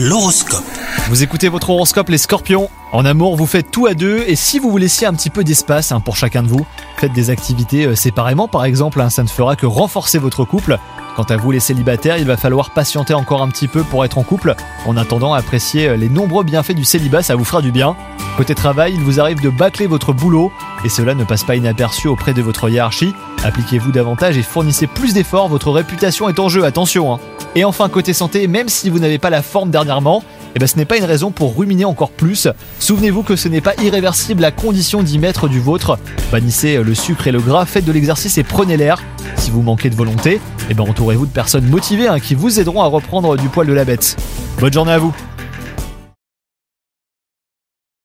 L'horoscope. Vous écoutez votre horoscope les scorpions En amour, vous faites tout à deux et si vous vous laissiez un petit peu d'espace hein, pour chacun de vous, faites des activités euh, séparément par exemple, hein, ça ne fera que renforcer votre couple. Quant à vous les célibataires, il va falloir patienter encore un petit peu pour être en couple. En attendant, apprécier euh, les nombreux bienfaits du célibat, ça vous fera du bien. Côté travail, il vous arrive de bâcler votre boulot et cela ne passe pas inaperçu auprès de votre hiérarchie. Appliquez-vous davantage et fournissez plus d'efforts, votre réputation est en jeu, attention. Hein. Et enfin, côté santé, même si vous n'avez pas la forme dernièrement, eh ben, ce n'est pas une raison pour ruminer encore plus. Souvenez-vous que ce n'est pas irréversible à condition d'y mettre du vôtre. Bannissez le sucre et le gras, faites de l'exercice et prenez l'air. Si vous manquez de volonté, eh ben, entourez-vous de personnes motivées hein, qui vous aideront à reprendre du poil de la bête. Bonne journée à vous